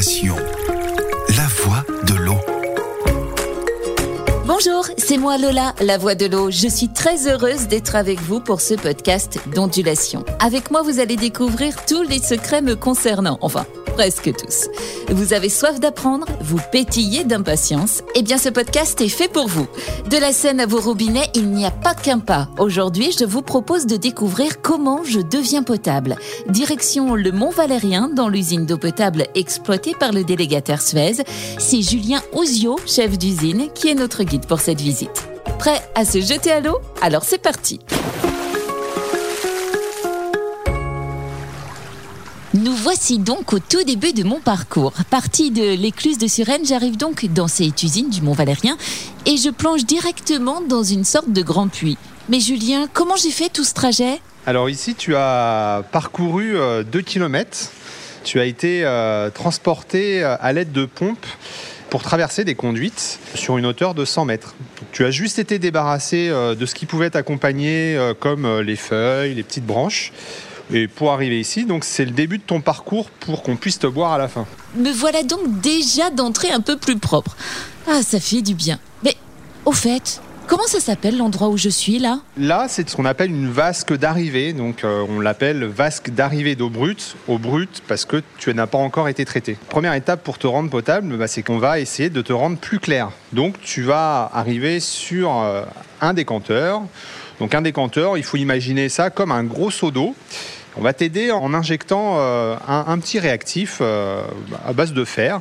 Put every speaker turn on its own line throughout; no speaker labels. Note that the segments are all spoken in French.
La voix de l'eau.
Bonjour, c'est moi Lola, la voix de l'eau. Je suis très heureuse d'être avec vous pour ce podcast d'ondulation. Avec moi, vous allez découvrir tous les secrets me concernant. Enfin, presque tous. Vous avez soif d'apprendre, vous pétillez d'impatience. Eh bien, ce podcast est fait pour vous. De la Seine à vos robinets, il n'y a pas qu'un pas. Aujourd'hui, je vous propose de découvrir comment je deviens potable. Direction le Mont Valérien, dans l'usine d'eau potable exploitée par le délégataire Suez. C'est Julien Ouzio, chef d'usine, qui est notre guide pour cette visite. Prêt à se jeter à l'eau? Alors c'est parti Nous voici donc au tout début de mon parcours. Parti de l'écluse de Suresnes, j'arrive donc dans cette usine du Mont Valérien et je plonge directement dans une sorte de grand puits. Mais Julien, comment j'ai fait tout ce trajet?
Alors ici, tu as parcouru 2 km. Tu as été euh, transporté euh, à l'aide de pompes pour traverser des conduites sur une hauteur de 100 mètres. Tu as juste été débarrassé euh, de ce qui pouvait t'accompagner, comme les feuilles, les petites branches. Et pour arriver ici, donc c'est le début de ton parcours pour qu'on puisse te boire à la fin.
Me voilà donc déjà d'entrée un peu plus propre. Ah, ça fait du bien. Mais au fait, comment ça s'appelle l'endroit où je suis là?
Là, c'est ce qu'on appelle une vasque d'arrivée. Donc euh, on l'appelle vasque d'arrivée d'eau brute, eau brute parce que tu n'as pas encore été traité. Première étape pour te rendre potable, bah, c'est qu'on va essayer de te rendre plus clair. Donc tu vas arriver sur euh, un décanteur. Donc un décanteur, il faut imaginer ça comme un gros seau d'eau. On va t'aider en injectant euh, un, petit réactif à base de fer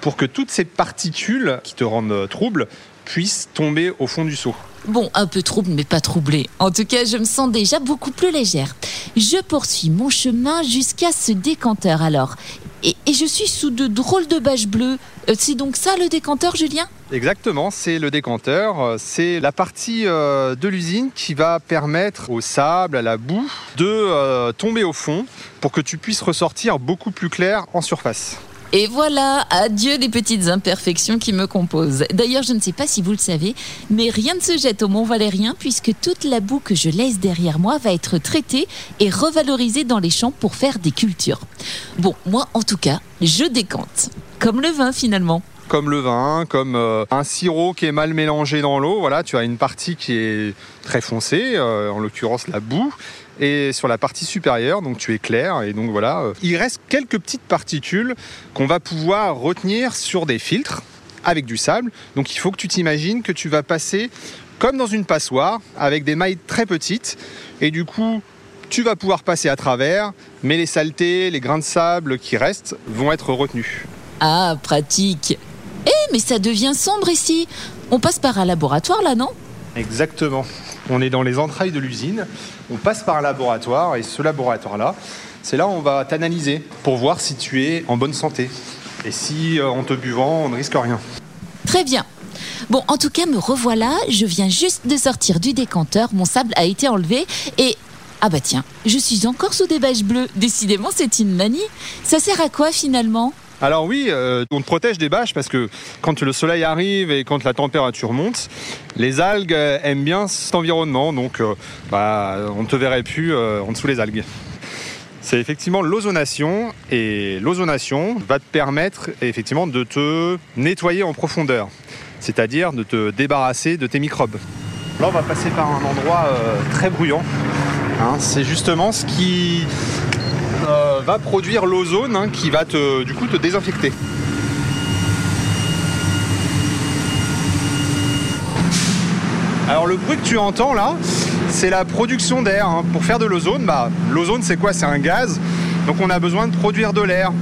pour que toutes ces particules qui te rendent trouble puissent tomber au fond du seau.
Bon, un peu trouble, mais pas troublé. En tout cas, je me sens déjà beaucoup plus légère. Je poursuis mon chemin jusqu'à ce décanteur alors. Et, je suis sous de drôles de bâches bleues. Euh, c'est donc ça le décanteur, Julien?
Exactement, c'est le décanteur. C'est la partie euh, de l'usine qui va permettre au sable, à la boue, de euh, tomber au fond pour que tu puisses ressortir beaucoup plus clair en surface.
Et voilà, adieu les petites imperfections qui me composent. D'ailleurs, je ne sais pas si vous le savez, mais rien ne se jette au Mont Valérien puisque toute la boue que je laisse derrière moi va être traitée et revalorisée dans les champs pour faire des cultures. Bon, moi en tout cas, je décante. Comme le vin finalement
comme le vin, comme euh, un sirop qui est mal mélangé dans l'eau. Voilà, tu as une partie qui est très foncée, euh, en l'occurrence la boue, et sur la partie supérieure, donc tu es clair. Et donc voilà, euh, il reste quelques petites particules qu'on va pouvoir retenir sur des filtres avec du sable. Donc il faut que tu t'imagines que tu vas passer comme dans une passoire avec des mailles très petites. Et du coup, tu vas pouvoir passer à travers, mais les saletés, les grains de sable qui restent vont être retenus.
Ah, pratique. Mais ça devient sombre ici. On passe par un laboratoire là, non?
Exactement. On est dans les entrailles de l'usine, on passe par un laboratoire et ce laboratoire-là, c'est là où on va t'analyser pour voir si tu es en bonne santé. Et si euh, en te buvant, on ne risque rien.
Très bien. Bon, en tout cas, me revoilà. Je viens juste de sortir du décanteur. Mon sable a été enlevé et. Ah bah tiens, je suis encore sous des bâches bleues. Décidément, c'est une manie. Ça sert à quoi finalement?
Alors oui, euh, on te protège des bâches parce que quand le soleil arrive et quand la température monte, les algues aiment bien cet environnement, donc euh, bah, on ne te verrait plus euh, en dessous les algues. C'est effectivement l'ozonation et l'ozonation va te permettre effectivement de te nettoyer en profondeur, c'est-à-dire de te débarrasser de tes microbes. Là, on va passer par un endroit très bruyant. Hein. c'est justement ce qui euh, va produire l'ozone hein, qui va te, du coup te désinfecter. Alors le bruit que tu entends là, c'est la production d'air. Hein. Pour faire de l'ozone, bah, l'ozone c'est quoi? C'est un gaz. Donc on a besoin de produire de l'air.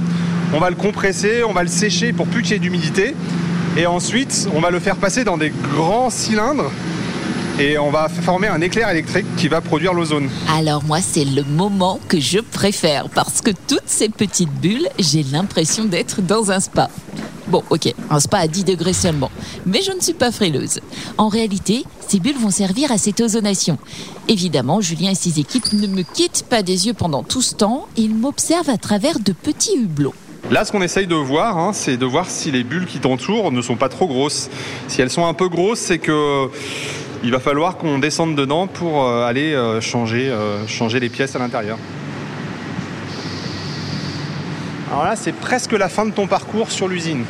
On va le compresser, on va le sécher pour plus qu'il y ait d'humidité. Et ensuite, on va le faire passer dans des grands cylindres et on va former un éclair électrique qui va produire l'ozone.
Alors moi, c'est le moment que je préfère parce que toutes ces petites bulles, j'ai l'impression d'être dans un spa. Bon, ok, un spa à 10 degrés seulement, mais je ne suis pas frileuse. En réalité, ces bulles vont servir à cette ozonation. Évidemment, Julien et ses équipes ne me quittent pas des yeux pendant tout ce temps, ils m'observent à travers de petits hublots.
Là, ce qu'on essaye de voir, hein, c'est de voir si les bulles qui t'entourent ne sont pas trop grosses. Si elles sont un peu grosses, c'est que il va falloir qu'on descende dedans pour euh, aller euh, changer, euh, changer les pièces à l'intérieur. Alors là, c'est presque la fin de ton parcours sur l'usine.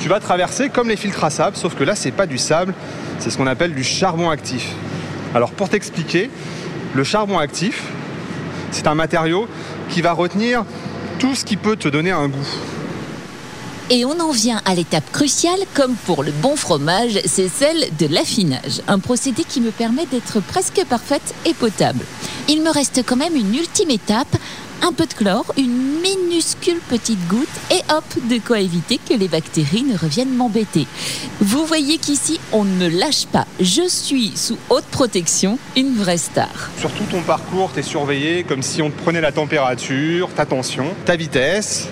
Tu vas traverser comme les filtres à sable, sauf que là, c'est pas du sable, c'est ce qu'on appelle du charbon actif. Alors pour t'expliquer, le charbon actif, c'est un matériau qui va retenir tout ce qui peut te donner un goût.
Et on en vient à l'étape cruciale, comme pour le bon fromage, c'est celle de l'affinage. Un procédé qui me permet d'être presque parfaite et potable. Il me reste quand même une ultime étape, un peu de chlore, une minuscule petite goutte et hop, de quoi éviter que les bactéries ne reviennent m'embêter. Vous voyez qu'ici, on ne me lâche pas. Je suis sous haute protection, une vraie star.
Sur tout ton parcours, tu es surveillé comme si on te prenait la température, ta tension, ta vitesse,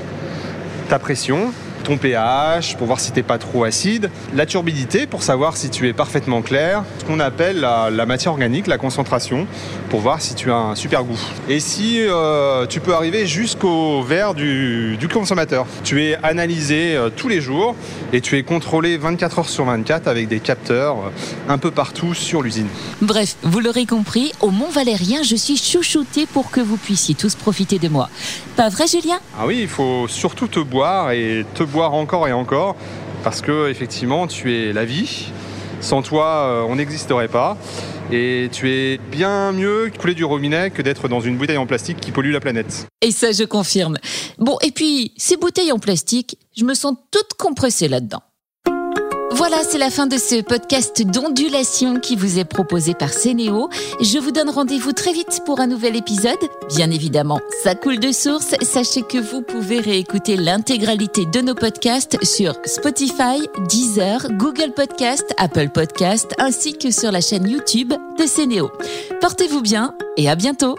ta pression ton pH pour voir si t'es pas trop acide, la turbidité pour savoir si tu es parfaitement clair, ce qu'on appelle la, matière organique, la concentration, pour voir si tu as un super goût. Et si euh, tu peux arriver jusqu'au verre du, consommateur. Tu es analysé euh, tous les jours et tu es contrôlé 24 heures sur 24 avec des capteurs euh, un peu partout sur l'usine.
Bref, vous l'aurez compris, au Mont Valérien, je suis chouchouté pour que vous puissiez tous profiter de moi. Pas vrai, Julien?
Ah oui, il faut surtout te boire et te boire encore et encore, parce que effectivement, tu es la vie. Sans toi, euh, on n'existerait pas. Et tu es bien mieux couler du robinet que d'être dans une bouteille en plastique qui pollue la planète.
Et ça, je confirme. Bon, et puis, ces bouteilles en plastique, je me sens toute compressée là-dedans. Voilà, c'est la fin de ce podcast d'ondulation qui vous est proposé par Sénéo. Je vous donne rendez-vous très vite pour un nouvel épisode. Bien évidemment, ça coule de source. Sachez que vous pouvez réécouter l'intégralité de nos podcasts sur Spotify, Deezer, Google Podcast, Apple Podcast, ainsi que sur la chaîne YouTube de Sénéo. Portez-vous bien et à bientôt.